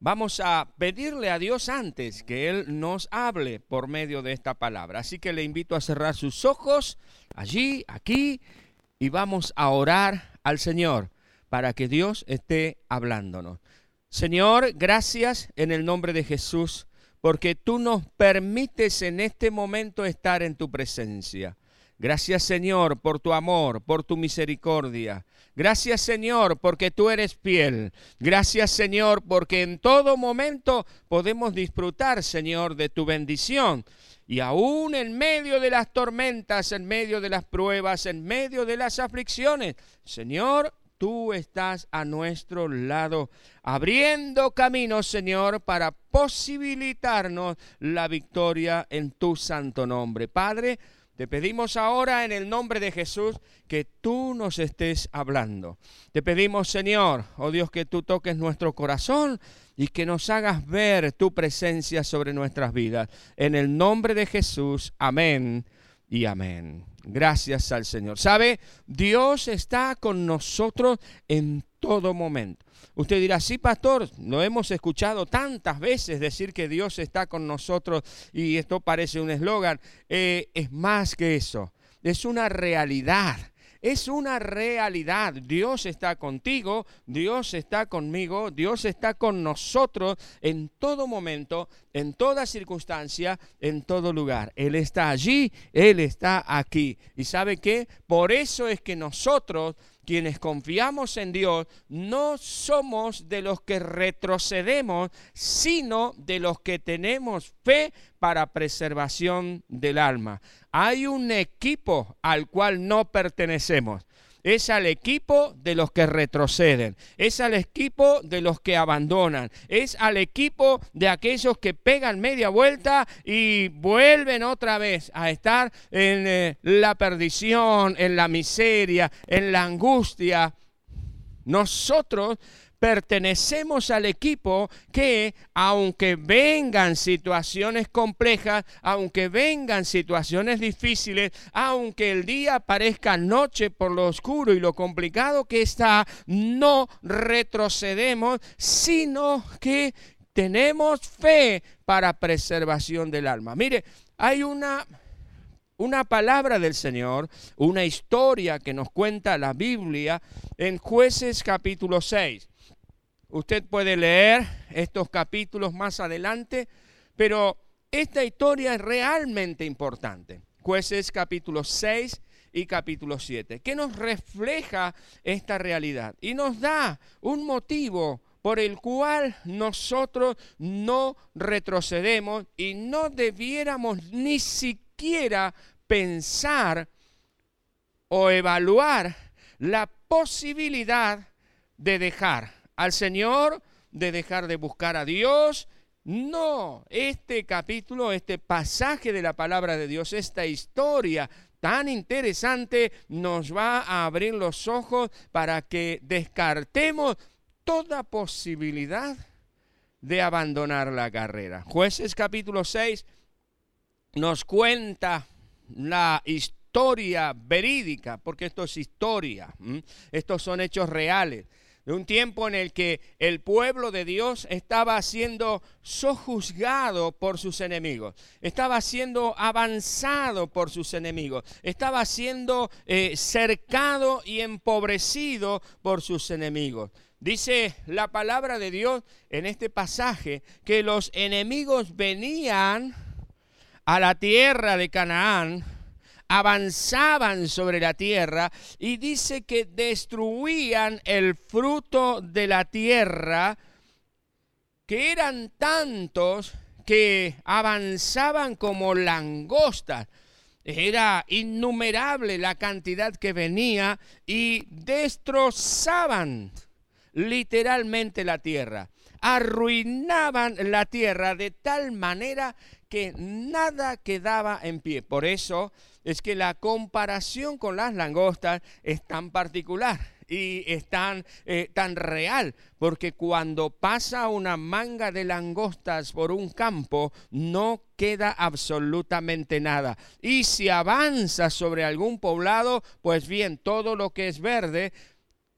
Vamos a pedirle a Dios antes que Él nos hable por medio de esta palabra. Así que le invito a cerrar sus ojos allí, aquí, y vamos a orar al Señor para que Dios esté hablándonos. Señor, gracias en el nombre de Jesús, porque tú nos permites en este momento estar en tu presencia. Gracias Señor por tu amor, por tu misericordia. Gracias Señor porque tú eres fiel. Gracias Señor porque en todo momento podemos disfrutar Señor de tu bendición. Y aún en medio de las tormentas, en medio de las pruebas, en medio de las aflicciones, Señor, tú estás a nuestro lado, abriendo caminos, Señor, para posibilitarnos la victoria en tu santo nombre. Padre, te pedimos ahora en el nombre de Jesús que tú nos estés hablando. Te pedimos, Señor, oh Dios, que tú toques nuestro corazón y que nos hagas ver tu presencia sobre nuestras vidas. En el nombre de Jesús, amén y amén. Gracias al Señor. ¿Sabe? Dios está con nosotros en todo momento. Usted dirá, sí, pastor, lo hemos escuchado tantas veces decir que Dios está con nosotros y esto parece un eslogan. Eh, es más que eso, es una realidad. Es una realidad. Dios está contigo, Dios está conmigo, Dios está con nosotros en todo momento, en toda circunstancia, en todo lugar. Él está allí, Él está aquí. ¿Y sabe qué? Por eso es que nosotros quienes confiamos en Dios, no somos de los que retrocedemos, sino de los que tenemos fe para preservación del alma. Hay un equipo al cual no pertenecemos es al equipo de los que retroceden, es al equipo de los que abandonan, es al equipo de aquellos que pegan media vuelta y vuelven otra vez a estar en eh, la perdición, en la miseria, en la angustia. Nosotros pertenecemos al equipo que aunque vengan situaciones complejas, aunque vengan situaciones difíciles, aunque el día parezca noche por lo oscuro y lo complicado que está, no retrocedemos, sino que tenemos fe para preservación del alma. Mire, hay una una palabra del Señor, una historia que nos cuenta la Biblia en jueces capítulo 6. Usted puede leer estos capítulos más adelante, pero esta historia es realmente importante. Jueces capítulo 6 y capítulo 7, que nos refleja esta realidad y nos da un motivo por el cual nosotros no retrocedemos y no debiéramos ni siquiera pensar o evaluar la posibilidad de dejar al Señor, de dejar de buscar a Dios. No, este capítulo, este pasaje de la palabra de Dios, esta historia tan interesante nos va a abrir los ojos para que descartemos toda posibilidad de abandonar la carrera. Jueces capítulo 6 nos cuenta la historia verídica, porque esto es historia, estos son hechos reales de un tiempo en el que el pueblo de Dios estaba siendo sojuzgado por sus enemigos, estaba siendo avanzado por sus enemigos, estaba siendo eh, cercado y empobrecido por sus enemigos. Dice la palabra de Dios en este pasaje que los enemigos venían a la tierra de Canaán avanzaban sobre la tierra y dice que destruían el fruto de la tierra, que eran tantos que avanzaban como langostas. Era innumerable la cantidad que venía y destrozaban literalmente la tierra. Arruinaban la tierra de tal manera que nada quedaba en pie. Por eso es que la comparación con las langostas es tan particular y es tan, eh, tan real, porque cuando pasa una manga de langostas por un campo, no queda absolutamente nada. Y si avanza sobre algún poblado, pues bien, todo lo que es verde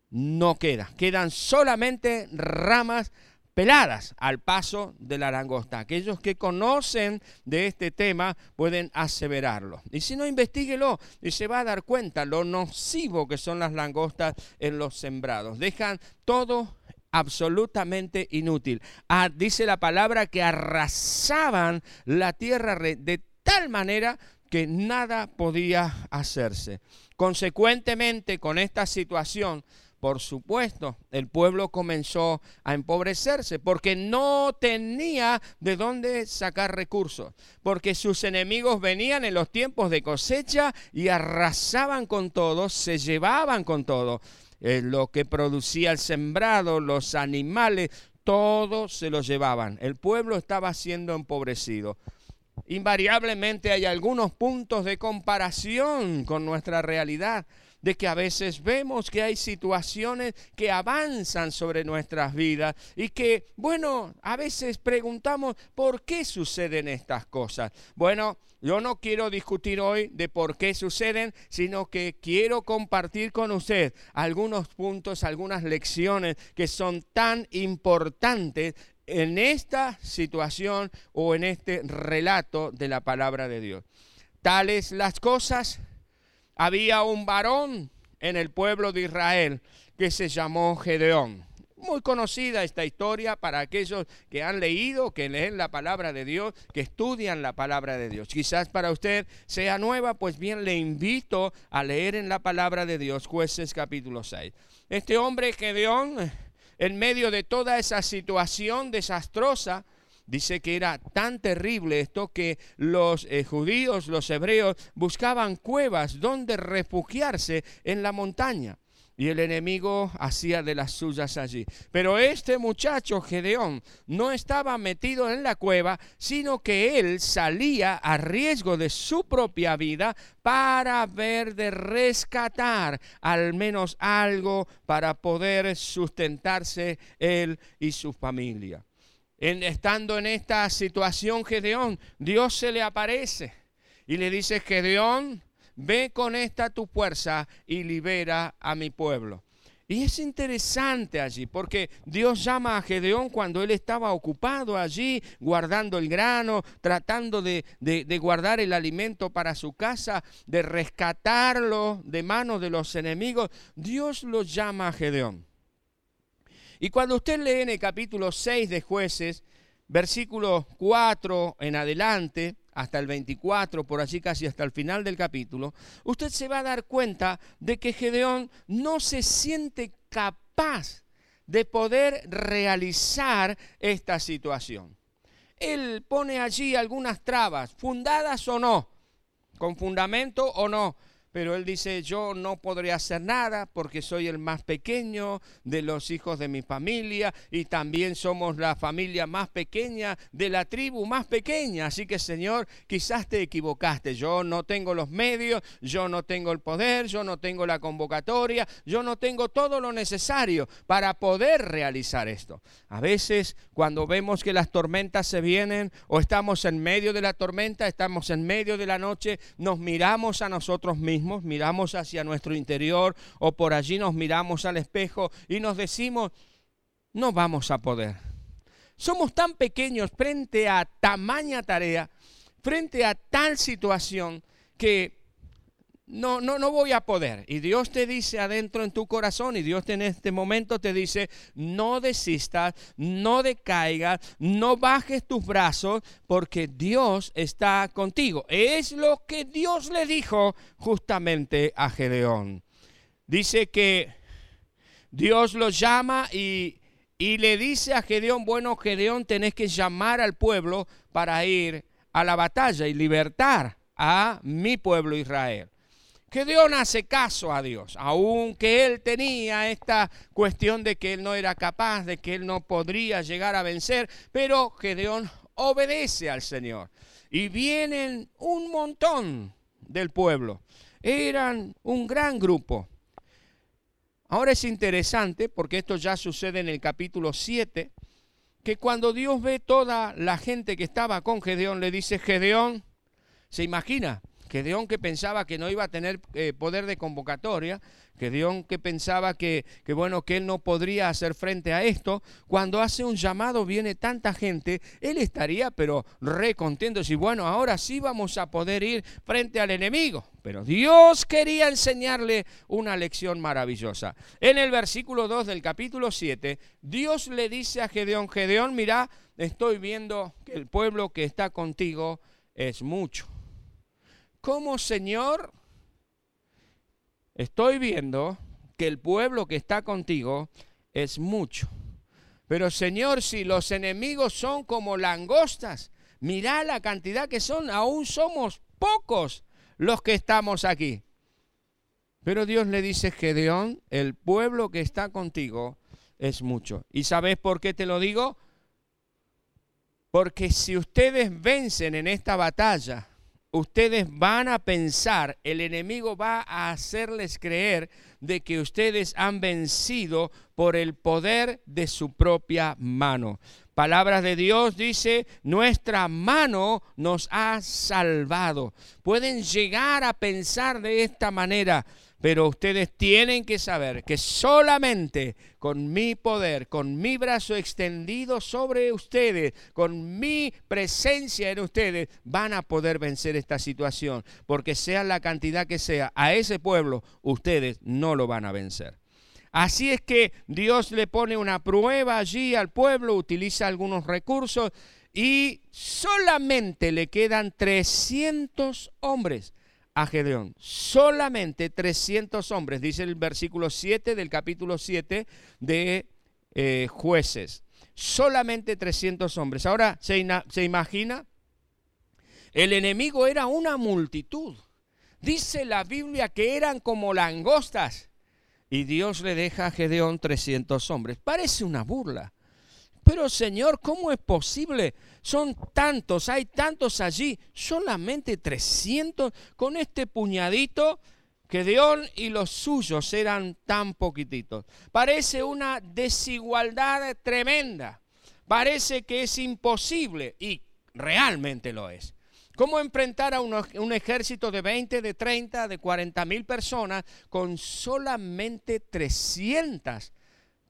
no queda. Quedan solamente ramas peladas al paso de la langosta. Aquellos que conocen de este tema pueden aseverarlo. Y si no, investiguelo y se va a dar cuenta lo nocivo que son las langostas en los sembrados. Dejan todo absolutamente inútil. Ah, dice la palabra que arrasaban la tierra de tal manera que nada podía hacerse. Consecuentemente, con esta situación, por supuesto, el pueblo comenzó a empobrecerse porque no tenía de dónde sacar recursos, porque sus enemigos venían en los tiempos de cosecha y arrasaban con todo, se llevaban con todo. Lo que producía el sembrado, los animales, todo se lo llevaban. El pueblo estaba siendo empobrecido. Invariablemente hay algunos puntos de comparación con nuestra realidad de que a veces vemos que hay situaciones que avanzan sobre nuestras vidas y que, bueno, a veces preguntamos por qué suceden estas cosas. Bueno, yo no quiero discutir hoy de por qué suceden, sino que quiero compartir con usted algunos puntos, algunas lecciones que son tan importantes en esta situación o en este relato de la palabra de Dios. Tales las cosas, había un varón en el pueblo de Israel que se llamó Gedeón. Muy conocida esta historia para aquellos que han leído, que leen la palabra de Dios, que estudian la palabra de Dios. Quizás para usted sea nueva, pues bien le invito a leer en la palabra de Dios, jueces capítulo 6. Este hombre Gedeón, en medio de toda esa situación desastrosa, Dice que era tan terrible esto que los eh, judíos, los hebreos, buscaban cuevas donde refugiarse en la montaña. Y el enemigo hacía de las suyas allí. Pero este muchacho, Gedeón, no estaba metido en la cueva, sino que él salía a riesgo de su propia vida para ver de rescatar al menos algo para poder sustentarse él y su familia estando en esta situación Gedeón, Dios se le aparece y le dice, Gedeón, ve con esta tu fuerza y libera a mi pueblo. Y es interesante allí, porque Dios llama a Gedeón cuando él estaba ocupado allí, guardando el grano, tratando de, de, guardar el alimento para su casa, de rescatarlo de manos de los enemigos. Dios lo llama a Gedeón. Y cuando usted lee en el capítulo 6 de jueces, versículo 4 en adelante, hasta el 24, por allí casi hasta el final del capítulo, usted se va a dar cuenta de que Gedeón no se siente capaz de poder realizar esta situación. Él pone allí algunas trabas, fundadas o no, con fundamento o no, pero él dice, yo no podré hacer nada porque soy el más pequeño de los hijos de mi familia y también somos la familia más pequeña de la tribu más pequeña. Así que Señor, quizás te equivocaste. Yo no tengo los medios, yo no tengo el poder, yo no tengo la convocatoria, yo no tengo todo lo necesario para poder realizar esto. A veces cuando vemos que las tormentas se vienen o estamos en medio de la tormenta, estamos en medio de la noche, nos miramos a nosotros mismos miramos hacia nuestro interior o por allí nos miramos al espejo y nos decimos, no vamos a poder. Somos tan pequeños frente a tamaña tarea, frente a tal situación que no, no, no voy a poder. Y Dios te dice adentro en tu corazón y Dios en este momento te dice, no desistas, no decaigas, no bajes tus brazos porque Dios está contigo. Es lo que Dios le dijo justamente a Gedeón. Dice que Dios lo llama y, y le dice a Gedeón, bueno, Gedeón, tenés que llamar al pueblo para ir a la batalla y libertar a mi pueblo Israel. Gedeón hace caso a Dios, aunque él tenía esta cuestión de que él no era capaz, de que él no podría llegar a vencer, pero Gedeón obedece al Señor. Y vienen un montón del pueblo, eran un gran grupo. Ahora es interesante, porque esto ya sucede en el capítulo 7, que cuando Dios ve toda la gente que estaba con Gedeón, le dice, Gedeón, ¿se imagina? Gedeón que pensaba que no iba a tener eh, poder de convocatoria, Gedeón que pensaba que, que, bueno, que él no podría hacer frente a esto, cuando hace un llamado viene tanta gente, él estaría pero re contento, y bueno, ahora sí vamos a poder ir frente al enemigo. Pero Dios quería enseñarle una lección maravillosa. En el versículo 2 del capítulo 7, Dios le dice a Gedeón, Gedeón, mira, estoy viendo que el pueblo que está contigo es mucho. ¿Cómo, Señor? Estoy viendo que el pueblo que está contigo es mucho. Pero Señor, si los enemigos son como langostas, mira la cantidad que son, aún somos pocos los que estamos aquí. Pero Dios le dice, Gedeón, el pueblo que está contigo es mucho. ¿Y sabes por qué te lo digo? Porque si ustedes vencen en esta batalla, ustedes van a pensar, el enemigo va a hacerles creer de que ustedes han vencido por el poder de su propia mano. Palabras de Dios dice, nuestra mano nos ha salvado. Pueden llegar a pensar de esta manera, pero ustedes tienen que saber que solamente con mi poder, con mi brazo extendido sobre ustedes, con mi presencia en ustedes, van a poder vencer esta situación. Porque sea la cantidad que sea, a ese pueblo ustedes no lo van a vencer. Así es que Dios le pone una prueba allí al pueblo, utiliza algunos recursos y solamente le quedan 300 hombres a Gedeón. Solamente 300 hombres, dice el versículo 7 del capítulo 7 de eh, jueces. Solamente 300 hombres. Ahora, ¿se, ¿se imagina? El enemigo era una multitud. Dice la Biblia que eran como langostas. Y Dios le deja a Gedeón 300 hombres. Parece una burla. Pero Señor, ¿cómo es posible? Son tantos, hay tantos allí, solamente 300 con este puñadito. Gedeón y los suyos eran tan poquititos. Parece una desigualdad tremenda. Parece que es imposible y realmente lo es. ¿Cómo enfrentar a un, ejército de 20, de 30, de 40 mil personas con solamente 300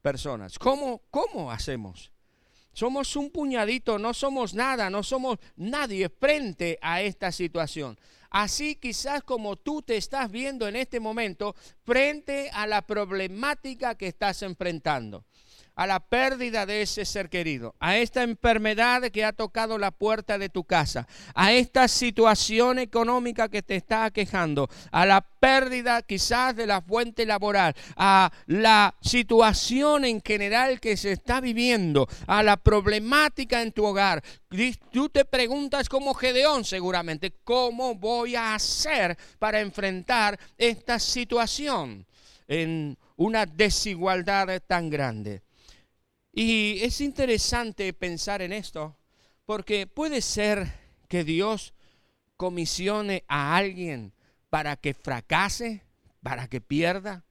personas? ¿Cómo, ¿Cómo hacemos? Somos un puñadito, no somos nada, no somos nadie frente a esta situación. Así quizás como tú te estás viendo en este momento frente a la problemática que estás enfrentando a la pérdida de ese ser querido, a esta enfermedad que ha tocado la puerta de tu casa, a esta situación económica que te está aquejando, a la pérdida quizás de la fuente laboral, a la situación en general que se está viviendo, a la problemática en tu hogar. Tú te preguntas como Gedeón seguramente, ¿cómo voy a hacer para enfrentar esta situación en una desigualdad tan grande? Y es interesante pensar en esto, porque puede ser que Dios comisione a alguien para que fracase, para que pierda.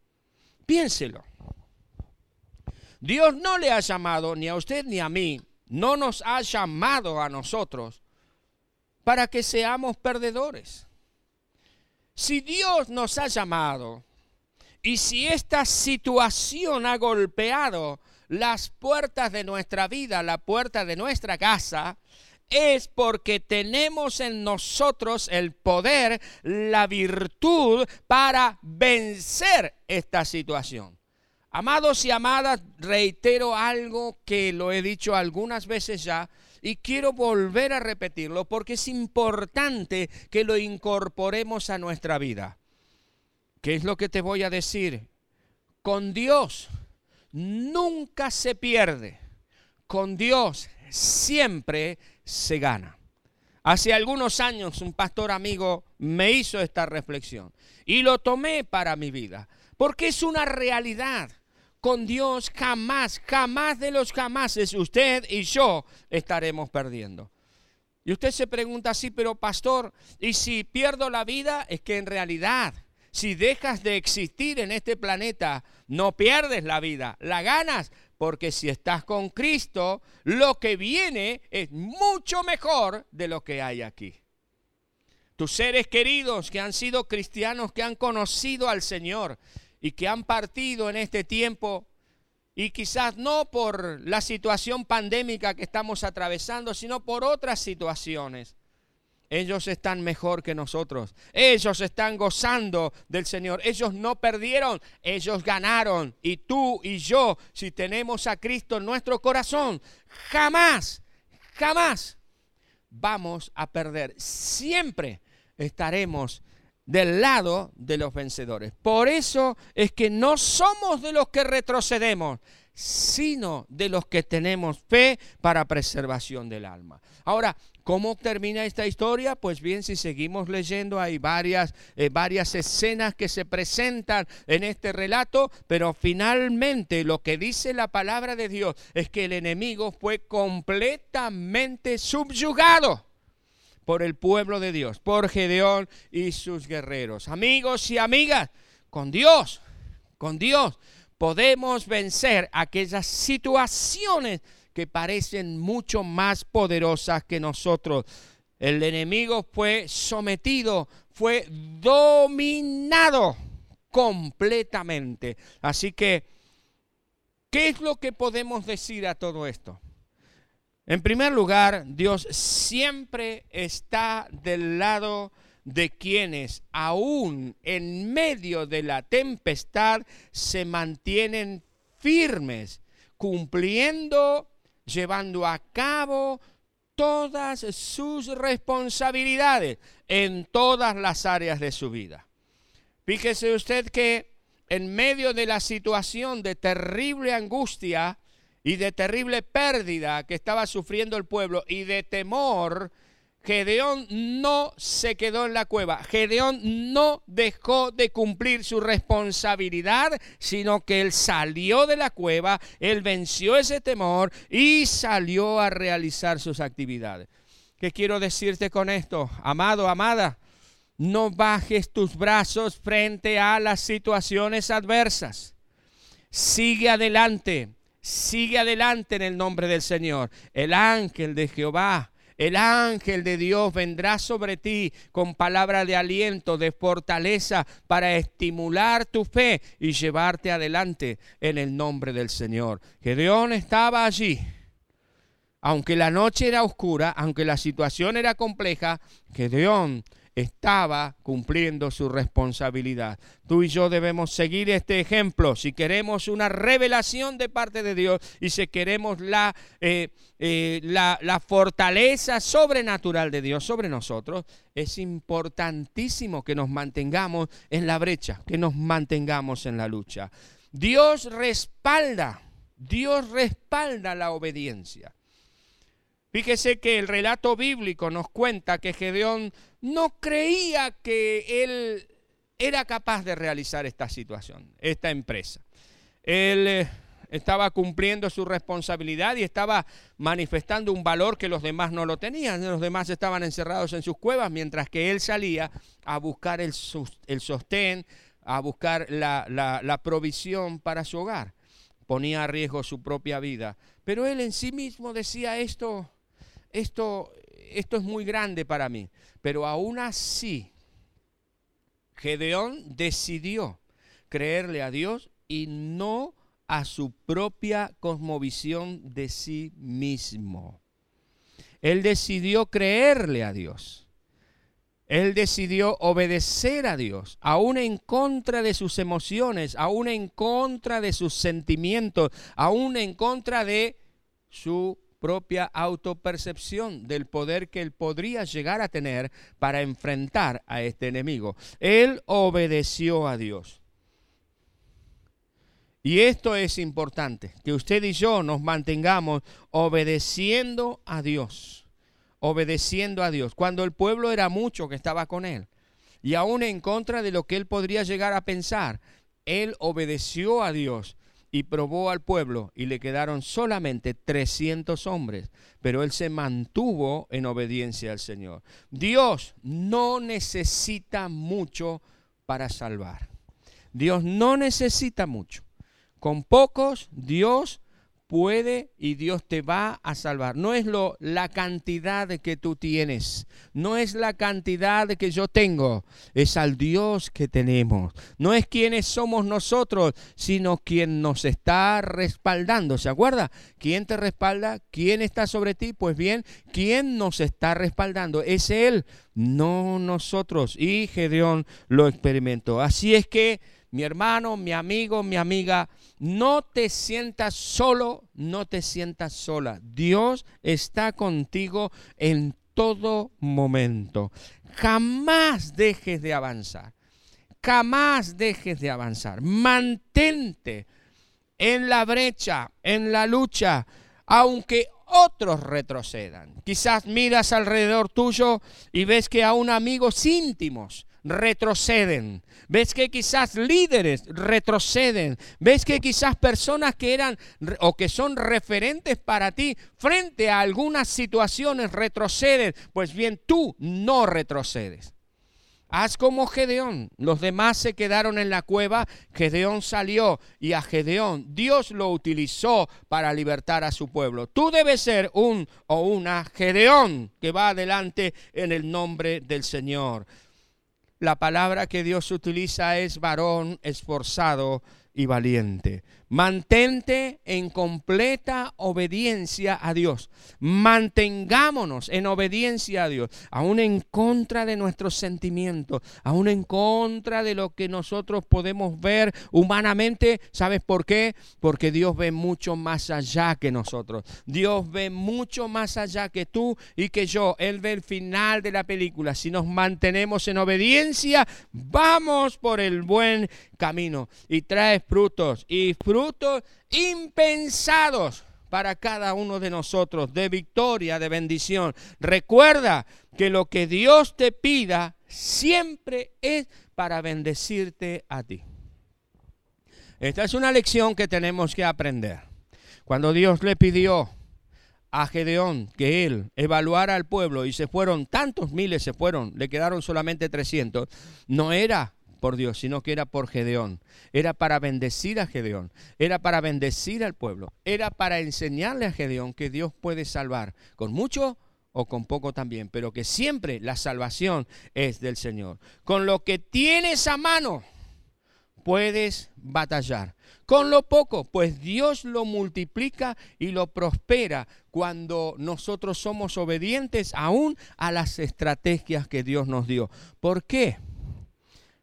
Piénselo. Dios no le ha llamado ni a usted ni a mí, no nos ha llamado a nosotros para que seamos perdedores. Si Dios nos ha llamado y si esta situación ha golpeado las puertas de nuestra vida, la puerta de nuestra casa, es porque tenemos en nosotros el poder, la virtud para vencer esta situación. Amados y amadas, reitero algo que lo he dicho algunas veces ya y quiero volver a repetirlo porque es importante que lo incorporemos a nuestra vida. ¿Qué es lo que te voy a decir? Con Dios nunca se pierde. Con Dios siempre se gana. Hace algunos años un pastor amigo me hizo esta reflexión y lo tomé para mi vida, porque es una realidad. Con Dios jamás, jamás de los jamases, usted y yo estaremos perdiendo. Y usted se pregunta así, pero pastor, ¿y si pierdo la vida? Es que en realidad si dejas de existir en este planeta, no pierdes la vida, la ganas, porque si estás con Cristo, lo que viene es mucho mejor de lo que hay aquí. tus seres queridos que han sido cristianos, que han conocido al Señor y que han partido en este tiempo y quizás no por la situación pandémica que estamos atravesando, sino por otras situaciones. Ellos están mejor que nosotros. Ellos están gozando del Señor. Ellos no perdieron, ellos ganaron. Y tú y yo, si tenemos a Cristo en nuestro corazón, jamás, jamás vamos a perder. Siempre estaremos del lado de los vencedores. Por eso es que no somos de los que retrocedemos, sino de los que tenemos fe para preservación del alma. Ahora, ¿cómo termina esta historia? Pues bien, si seguimos leyendo, hay varias, eh, varias escenas que se presentan en este relato, pero finalmente lo que dice la palabra de Dios es que el enemigo fue completamente subyugado por el pueblo de Dios, por Gedeón y sus guerreros. Amigos y amigas, con Dios, con Dios podemos vencer aquellas situaciones que parecen mucho más poderosas que nosotros. El enemigo fue sometido, fue dominado completamente. Así que, ¿qué es lo que podemos decir a todo esto? En primer lugar, Dios siempre está del lado de quienes aún en medio de la tempestad se mantienen firmes, cumpliendo, llevando a cabo todas sus responsabilidades en todas las áreas de su vida. Fíjese usted que en medio de la situación de terrible angustia, y de terrible pérdida que estaba sufriendo el pueblo y de temor, Gedeón no se quedó en la cueva. Gedeón no dejó de cumplir su responsabilidad, sino que él salió de la cueva, él venció ese temor y salió a realizar sus actividades. ¿Qué quiero decirte con esto? Amado, amada, no bajes tus brazos frente a las situaciones adversas. Sigue adelante Sigue adelante en el nombre del Señor. El ángel de Jehová, el ángel de Dios vendrá sobre ti con palabra de aliento, de fortaleza, para estimular tu fe y llevarte adelante en el nombre del Señor. Gedeón estaba allí. Aunque la noche era oscura, aunque la situación era compleja, Gedeón estaba cumpliendo su responsabilidad. Tú y yo debemos seguir este ejemplo si queremos una revelación de parte de Dios y si queremos la, eh, eh, la, la fortaleza sobrenatural de Dios sobre nosotros. Es importantísimo que nos mantengamos en la brecha, que nos mantengamos en la lucha. Dios respalda, Dios respalda la obediencia. Fíjese que el relato bíblico nos cuenta que Gedeón no creía que él era capaz de realizar esta situación, esta empresa. Él eh, estaba cumpliendo su responsabilidad y estaba manifestando un valor que los demás no lo tenían. Los demás estaban encerrados en sus cuevas mientras que él salía a buscar el, sostén, a buscar la, la provisión para su hogar. Ponía a riesgo su propia vida. Pero él en sí mismo decía esto esto, esto es muy grande para mí. Pero aún así, Gedeón decidió creerle a Dios y no a su propia cosmovisión de sí mismo. Él decidió creerle a Dios. Él decidió obedecer a Dios, aún en contra de sus emociones, aún en contra de sus sentimientos, aún en contra de su propia autopercepción del poder que él podría llegar a tener para enfrentar a este enemigo. Él obedeció a Dios. Y esto es importante, que usted y yo nos mantengamos obedeciendo a Dios, obedeciendo a Dios, cuando el pueblo era mucho que estaba con él, y aún en contra de lo que él podría llegar a pensar, él obedeció a Dios y probó al pueblo y le quedaron solamente 300 hombres, pero él se mantuvo en obediencia al Señor. Dios no necesita mucho para salvar. Dios no necesita mucho. Con pocos Dios puede y Dios te va a salvar. No es lo, la cantidad que tú tienes, no es la cantidad que yo tengo, es al Dios que tenemos. No es quienes somos nosotros, sino quien nos está respaldando. ¿Se acuerda? ¿Quién te respalda? ¿Quién está sobre ti? Pues bien, ¿quién nos está respaldando? Es Él, no nosotros. Y Gedeón lo experimentó. Así es que mi hermano, mi amigo, mi amiga, no te sientas solo, no te sientas sola. Dios está contigo en todo momento. Jamás dejes de avanzar. Jamás dejes de avanzar. Mantente en la brecha, en la lucha, aunque otros retrocedan. Quizás miras alrededor tuyo y ves que aún amigos íntimos retroceden. Ves que quizás líderes retroceden. Ves que quizás personas que eran o que son referentes para ti frente a algunas situaciones retroceden. Pues bien, tú no retrocedes. Haz como Gedeón. Los demás se quedaron en la cueva. Gedeón salió y a Gedeón Dios lo utilizó para libertar a su pueblo. Tú debes ser un o una Gedeón que va adelante en el nombre del Señor la palabra que Dios utiliza es varón esforzado y valiente. Mantente en completa obediencia a Dios. Mantengámonos en obediencia a Dios, aún en contra de nuestros sentimientos, aún en contra de lo que nosotros podemos ver humanamente. ¿Sabes por qué? Porque Dios ve mucho más allá que nosotros. Dios ve mucho más allá que tú y que yo. Él ve el final de la película. Si nos mantenemos en obediencia, vamos por el buen camino y trae frutos y impensados para cada uno de nosotros, de victoria, de bendición. Recuerda que lo que Dios te pida siempre es para bendecirte a ti. Esta es una lección que tenemos que aprender. Cuando Dios le pidió a Gedeón que él evaluara al pueblo y se fueron, tantos miles se fueron, le quedaron solamente 300, no era por Dios, sino que era por Gedeón. Era para bendecir a Gedeón, era para bendecir al pueblo, era para enseñarle a Gedeón que Dios puede salvar con mucho o con poco también, pero que siempre la salvación es del Señor. Con lo que tienes a mano puedes batallar. Con lo poco, pues Dios lo multiplica y lo prospera cuando nosotros somos obedientes aún a las estrategias que Dios nos dio. ¿Por qué?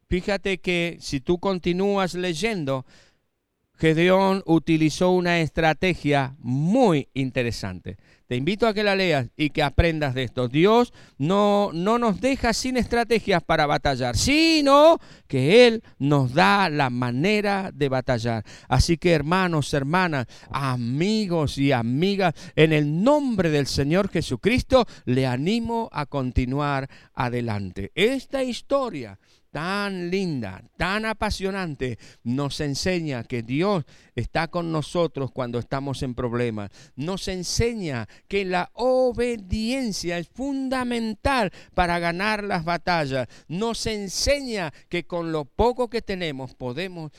Fíjate que si tú continúas leyendo, Gedeón utilizó una estrategia muy interesante. Te invito a que la leas y que aprendas de esto. Dios no, no nos deja sin estrategias para batallar, sino que Él nos da la manera de batallar. Así que hermanos, hermanas, amigos y amigas, en el nombre del Señor Jesucristo, le animo a continuar adelante. Esta historia tan linda, tan apasionante, nos enseña que Dios está con nosotros cuando estamos en problemas. Nos enseña que la obediencia es fundamental para ganar las batallas. Nos enseña que con lo poco que tenemos podemos,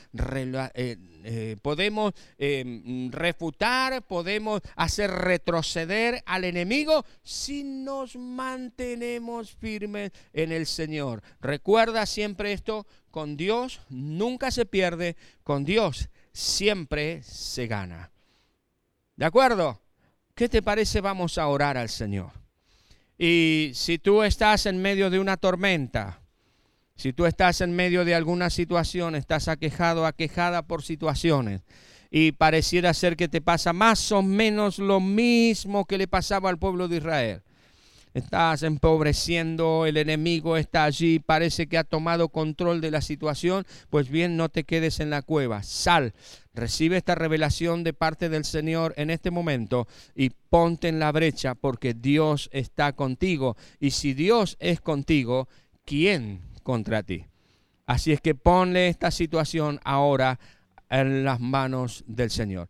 eh, eh, podemos eh, refutar, podemos hacer retroceder al enemigo si nos mantenemos firmes en el Señor. Recuerda siempre esto, con Dios nunca se pierde, con Dios siempre se gana. ¿De acuerdo? ¿Qué te parece? Vamos a orar al Señor. Y si tú estás en medio de una tormenta, si tú estás en medio de alguna situación, estás aquejado, aquejada por situaciones, y pareciera ser que te pasa más o menos lo mismo que le pasaba al pueblo de Israel estás empobreciendo, el enemigo está allí, parece que ha tomado control de la situación, pues bien, no te quedes en la cueva, sal, recibe esta revelación de parte del Señor en este momento y ponte en la brecha porque Dios está contigo. Y si Dios es contigo, ¿quién contra ti? Así es que ponle esta situación ahora en las manos del Señor.